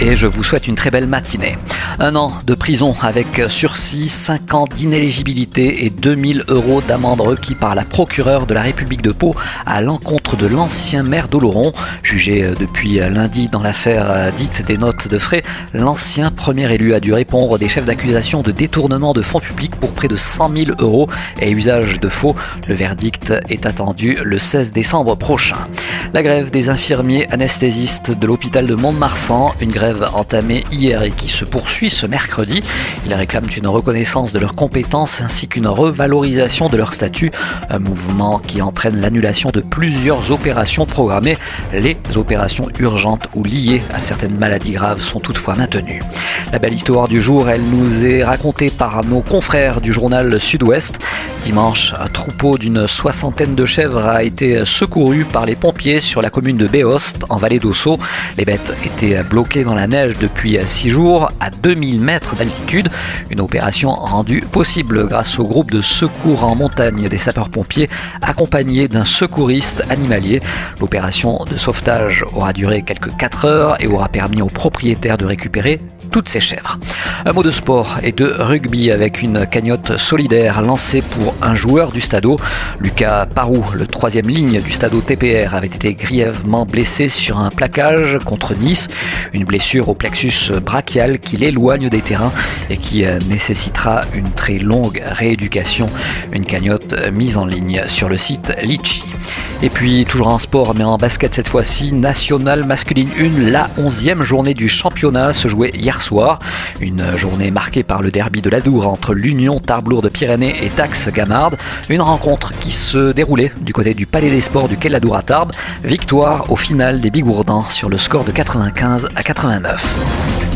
Et je vous souhaite une très belle matinée. Un an de prison avec sursis, 5 ans d'inéligibilité et 2000 euros d'amende requis par la procureure de la République de Pau à l'encontre de l'ancien maire d'Oloron. Jugé depuis lundi dans l'affaire dite des notes de frais, l'ancien premier élu a dû répondre des chefs d'accusation de détournement de fonds publics pour près de 100 000 euros et usage de faux. Le verdict est attendu le 16 décembre prochain. La grève des infirmiers anesthésistes de l'hôpital de Mont-de-Marsan, une grève entamée hier et qui se poursuit ce mercredi. Ils réclament une reconnaissance de leurs compétences ainsi qu'une revalorisation de leur statut, un mouvement qui entraîne l'annulation de plusieurs opérations programmées. Les opérations urgentes ou liées à certaines maladies graves sont toutefois maintenues. La belle histoire du jour, elle nous est racontée par nos confrères du journal Sud-Ouest. Dimanche, un troupeau d'une soixantaine de chèvres a été secouru par les pompiers sur la commune de Béost, en vallée d'Ossau. Les bêtes étaient bloquées dans la neige depuis six jours à 2000 mètres d'altitude. Une opération rendue possible grâce au groupe de secours en montagne des sapeurs-pompiers accompagné d'un secouriste animalier. L'opération de sauvetage aura duré quelques 4 heures et aura permis aux propriétaires de récupérer toutes ces chèvres. Un mot de sport et de rugby avec une cagnotte solidaire lancée pour un joueur du Stadeau. Lucas Parou, le troisième ligne du Stadeau TPR, avait été grièvement blessé sur un plaquage contre Nice. Une blessure au plexus brachial qui l'éloigne des terrains et qui nécessitera une très longue rééducation. Une cagnotte mise en ligne sur le site Litchi. Et puis, toujours en sport, mais en basket cette fois-ci, National Masculine 1, la 11e journée du championnat se jouait hier soir. Une journée marquée par le derby de l'Adour entre l'Union Tarblour de Pyrénées et Tax Gamard. Une rencontre qui se déroulait du côté du Palais des Sports du Quai Ladour à Tarbes. Victoire au final des Bigourdans sur le score de 95 à 89.